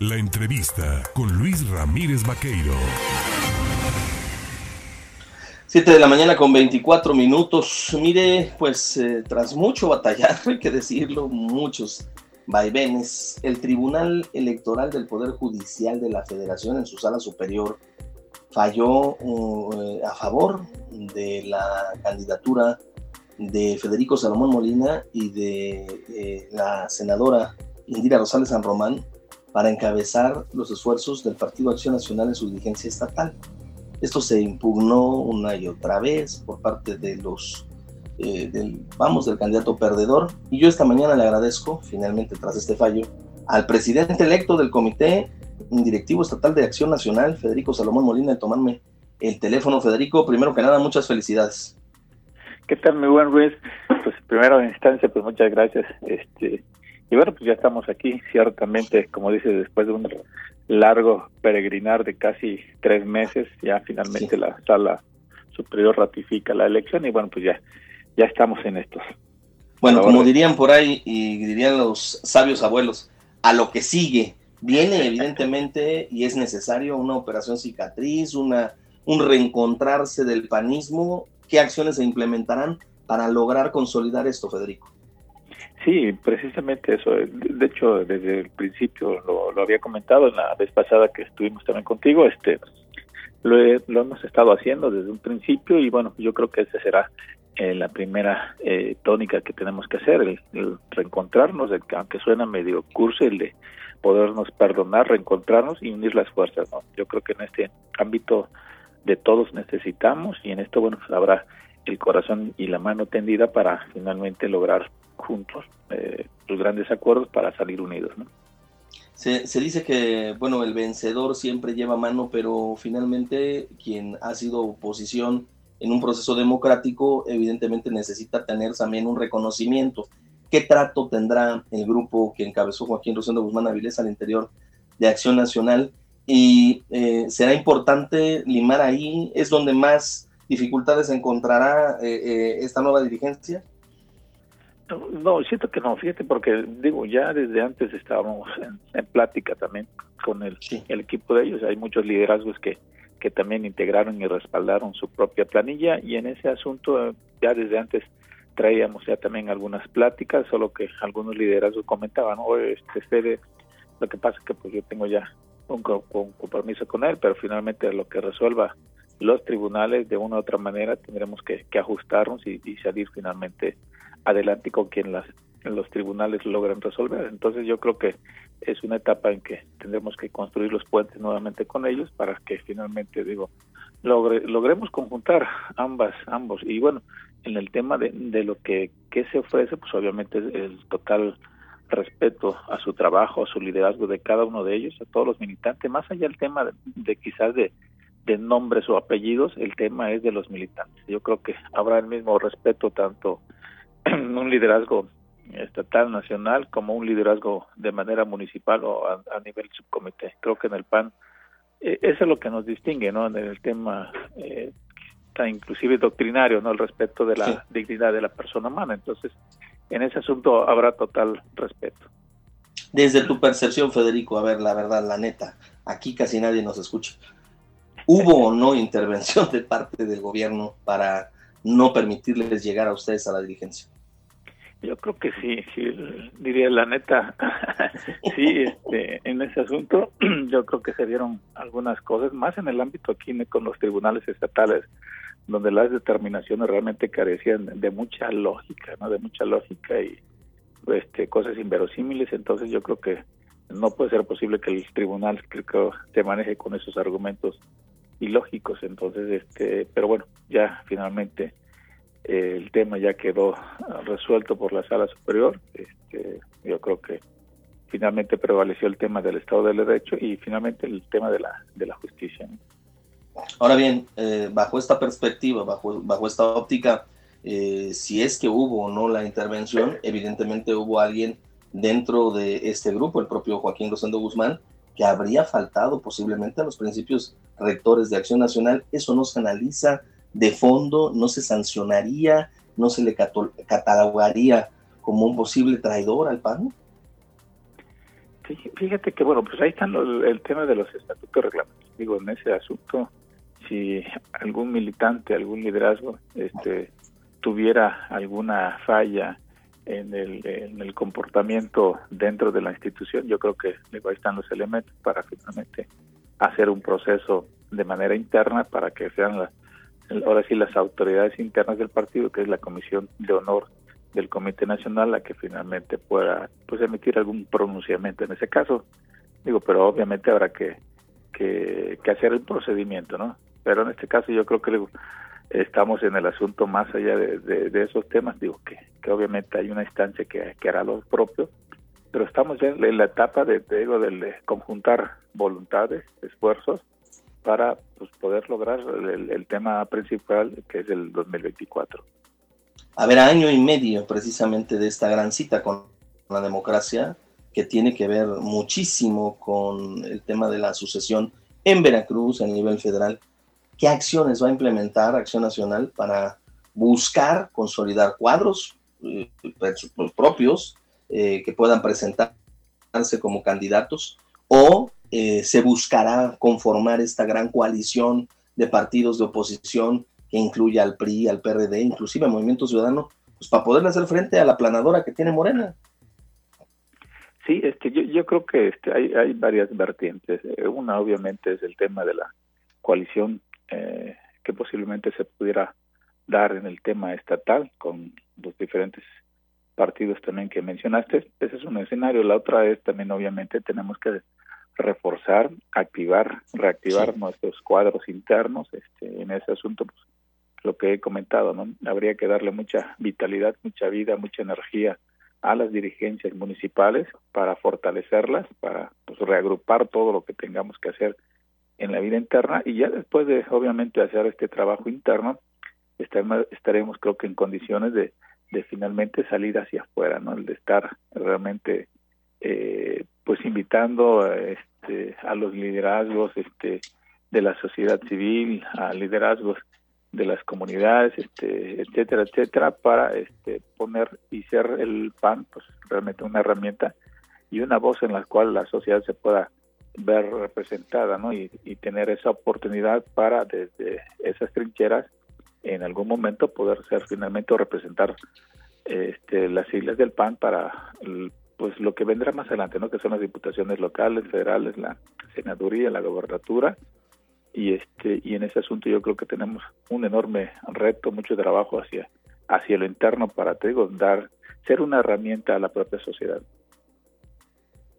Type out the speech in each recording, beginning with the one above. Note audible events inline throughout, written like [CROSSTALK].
La entrevista con Luis Ramírez Vaqueiro. 7 de la mañana con 24 minutos. Mire, pues eh, tras mucho batallar, [LAUGHS] hay que decirlo, muchos vaivenes, el Tribunal Electoral del Poder Judicial de la Federación en su sala superior falló uh, a favor de la candidatura de Federico Salomón Molina y de eh, la senadora Indira Rosales San Román para encabezar los esfuerzos del Partido Acción Nacional en su dirigencia estatal. Esto se impugnó una y otra vez por parte de los, eh, del, vamos, del candidato perdedor. Y yo esta mañana le agradezco, finalmente tras este fallo, al presidente electo del Comité Directivo Estatal de Acción Nacional, Federico Salomón Molina, de tomarme el teléfono. Federico, primero que nada, muchas felicidades. ¿Qué tal, mi buen Luis? Pues primero en instancia, pues muchas gracias. Este, bueno, pues ya estamos aquí, ciertamente, como dice, después de un largo peregrinar de casi tres meses, ya finalmente la sala superior ratifica la elección y bueno, pues ya, ya estamos en estos. Bueno, como dirían por ahí y dirían los sabios abuelos, a lo que sigue, viene evidentemente y es necesario una operación cicatriz, una, un reencontrarse del panismo. ¿Qué acciones se implementarán para lograr consolidar esto, Federico? Sí, precisamente eso. De hecho, desde el principio lo, había comentado en la vez pasada que estuvimos también contigo. Este, lo, hemos estado haciendo desde un principio y bueno, yo creo que esa será eh, la primera eh, tónica que tenemos que hacer, el, reencontrarnos, aunque suena medio curso, el de podernos perdonar, reencontrarnos y unir las fuerzas. Yo creo que en este ámbito de todos necesitamos y en esto, bueno, habrá el corazón y la mano tendida para finalmente lograr juntos eh, los grandes acuerdos para salir unidos. ¿no? Se, se, dice que, bueno, el vencedor siempre lleva mano, pero finalmente quien ha sido oposición en un proceso democrático evidentemente necesita tener también un reconocimiento. ¿Qué trato tendrá el grupo que encabezó Joaquín Rosendo Guzmán Avilés al interior de Acción Nacional? Y eh, será importante limar ahí, es donde más dificultades encontrará eh, eh, esta nueva dirigencia. No, siento que no, fíjate, porque digo, ya desde antes estábamos en, plática también con el, el, equipo de ellos. Hay muchos liderazgos que, que también integraron y respaldaron su propia planilla y en ese asunto ya desde antes traíamos ya también algunas pláticas, solo que algunos liderazgos comentaban, oye, este, lo que pasa es que pues yo tengo ya un, un compromiso con él, pero finalmente lo que resuelva los tribunales de una u otra manera tendremos que, ajustarnos y, salir finalmente adelante con quien las los tribunales logran resolver. Entonces yo creo que es una etapa en que tendremos que construir los puentes nuevamente con ellos para que finalmente digo logre, logremos conjuntar ambas ambos y bueno en el tema de, de lo que, que se ofrece pues obviamente es el total respeto a su trabajo a su liderazgo de cada uno de ellos a todos los militantes más allá del tema de quizás de de nombres o apellidos, el tema es de los militantes. Yo creo que habrá el mismo respeto tanto en un liderazgo estatal, nacional, como un liderazgo de manera municipal o a, nivel subcomité. Creo que en el PAN eh, eso es lo que nos distingue, ¿no? En el tema eh, inclusive doctrinario, ¿no? El respeto de la dignidad de la persona humana. Entonces, en ese asunto habrá total respeto. Desde tu percepción, Federico, a ver, la verdad, la neta, aquí casi nadie nos escucha. ¿Hubo o no intervención de parte del gobierno para no permitirles llegar a ustedes a la dirigencia? Yo creo que sí, sí, diría la neta, [LAUGHS] sí, este, en ese asunto [CLEARS THROAT] yo creo que se dieron algunas cosas, más en el ámbito aquí con los tribunales estatales, donde las determinaciones realmente carecían de mucha lógica, ¿no? De mucha lógica y este, cosas inverosímiles, entonces yo creo que no puede ser posible que el tribunal se maneje con esos argumentos ilógicos entonces este pero bueno ya finalmente eh, el tema ya quedó resuelto por la sala superior este, yo creo que finalmente prevaleció el tema del estado del derecho y finalmente el tema de la de la justicia ahora bien eh, bajo esta perspectiva bajo bajo esta óptica eh, si es que hubo o no la intervención evidentemente hubo alguien dentro de este grupo el propio Joaquín Rosendo Guzmán que habría faltado posiblemente a los principios rectores de Acción Nacional, eso no se analiza de fondo, no se sancionaría, no se le catalogaría como un posible traidor al PAN? fíjate que, bueno, pues ahí está el tema de los estatutos reglamentos. Digo, en ese asunto, si algún militante, algún liderazgo, este, tuviera alguna falla en el, en el comportamiento dentro de la institución, yo creo que ahí están los elementos para finalmente hacer un proceso de manera interna para que sean las, ahora sí las autoridades internas del partido, que es la Comisión de Honor del Comité Nacional, la que finalmente pueda pues emitir algún pronunciamiento en ese caso. Digo, pero obviamente habrá que, que, hacer el procedimiento, ¿no? Pero en este caso yo creo que estamos en el asunto más allá de, esos temas, digo que, que obviamente hay una instancia que, que hará lo propio, pero estamos ya en la etapa de, digo, de conjuntar voluntades, esfuerzos, para pues, poder lograr el, tema principal que es el 2024. A ver, año y medio precisamente de esta gran cita con la democracia, que tiene que ver muchísimo con el tema de la sucesión en Veracruz a nivel federal. ¿Qué acciones va a implementar Acción Nacional para buscar consolidar cuadros eh, propios eh, que puedan presentarse como candidatos o eh, se buscará conformar esta gran coalición de partidos de oposición que incluya al PRI, al PRD, inclusive al Movimiento Ciudadano, pues para poder hacer frente a la planadora que tiene Morena. Sí, este, yo, creo que este, hay, varias vertientes. Una obviamente es el tema de la coalición eh, que posiblemente se pudiera dar en el tema estatal con los diferentes partidos también que mencionaste. Ese es un escenario. La otra es también obviamente tenemos que reforzar, activar, reactivar nuestros cuadros internos este, en ese asunto, pues, lo que he comentado, ¿no? Habría que darle mucha vitalidad, mucha vida, mucha energía a las dirigencias municipales para fortalecerlas, para pues, reagrupar todo lo que tengamos que hacer en la vida interna y ya después de obviamente hacer este trabajo interno estaremos, estaremos creo que en condiciones de, de finalmente salir hacia afuera, ¿no? El de estar realmente eh, pues invitando este, a los liderazgos este, de la sociedad civil, a liderazgos de las comunidades, este, etcétera, etcétera, para este, poner y ser el PAN, pues realmente una herramienta y una voz en la cual la sociedad se pueda ver representada, ¿no? Y, tener esa oportunidad para desde esas trincheras en algún momento poder ser finalmente o representar este, las siglas del PAN para pues lo que vendrá más adelante. Que son las diputaciones locales, federales, la senaduría, la gobernatura y este y en ese asunto yo creo que tenemos un enorme reto, mucho trabajo hacia hacia lo interno para te digo, dar ser una herramienta a la propia sociedad.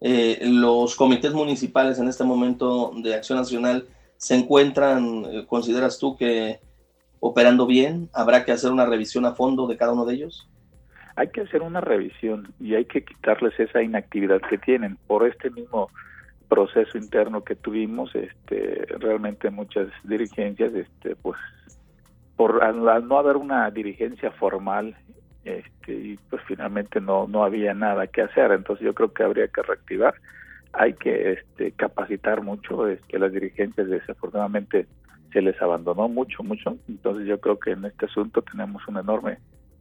Eh, los comités municipales en este momento de Acción Nacional se encuentran, eh, consideras tú que operando bien, habrá que hacer una revisión a fondo de cada uno de ellos hay que hacer una revisión y hay que quitarles esa inactividad que tienen por este mismo proceso interno que tuvimos este realmente muchas dirigencias este pues por al, no haber una dirigencia formal este y pues finalmente no no había nada que hacer. Entonces yo creo que habría que reactivar. Hay que este capacitar mucho este las dirigencias. Desafortunadamente se les abandonó mucho mucho. Entonces yo creo que en este asunto tenemos un enorme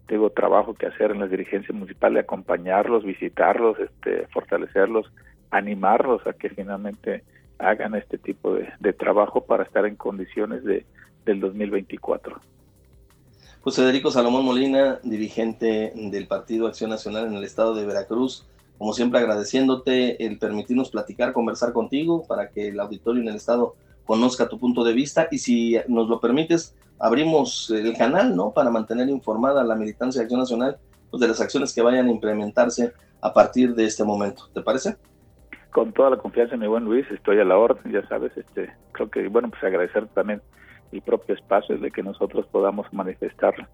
tengo trabajo que hacer en las dirigencias municipales, acompañarlos, visitarlos, este, fortalecerlos, animarlos a que finalmente hagan este tipo de, trabajo para estar en condiciones de, del 2024. Pues Federico Salomón Molina, dirigente del Partido Acción Nacional en el estado de Veracruz, como siempre agradeciéndote el permitirnos platicar, conversar contigo para que el auditorio en el estado conozca tu punto de vista y si nos lo permites, abrimos el canal, ¿no? Para mantener informada la militancia de Acción Nacional pues, de las acciones que vayan a implementarse a partir de este momento. ¿Te parece? Con toda la confianza, mi buen Luis, estoy a la orden, ya sabes, este, creo que, bueno, pues agradecer también el propio espacio de que nosotros podamos manifestar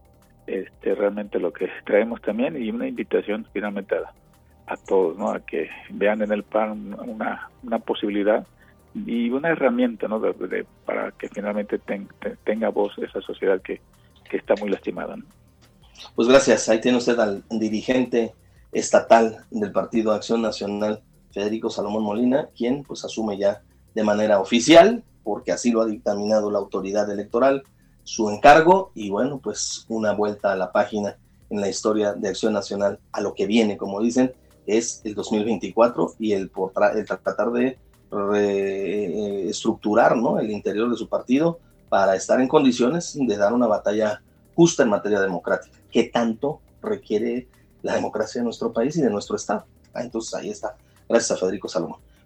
este, realmente lo que traemos también y una invitación finalmente a, a todos, ¿no? A que vean en el PAN una, una posibilidad y una herramienta ¿no? para que finalmente tenga voz esa sociedad que, está muy lastimada. Pues gracias, ahí tiene usted al dirigente estatal del Partido Acción Nacional, Federico Salomón Molina, quien pues asume ya de manera oficial, porque así lo ha dictaminado la autoridad electoral, su encargo y bueno, pues una vuelta a la página en la historia de Acción Nacional a lo que viene, como dicen, es el 2024 y el, el tratar de reestructurar ¿no? el interior de su partido para estar en condiciones de dar una batalla justa en materia democrática, que tanto requiere la democracia de nuestro país y de nuestro Estado. Ah, entonces ahí está. Gracias a Federico Salomón.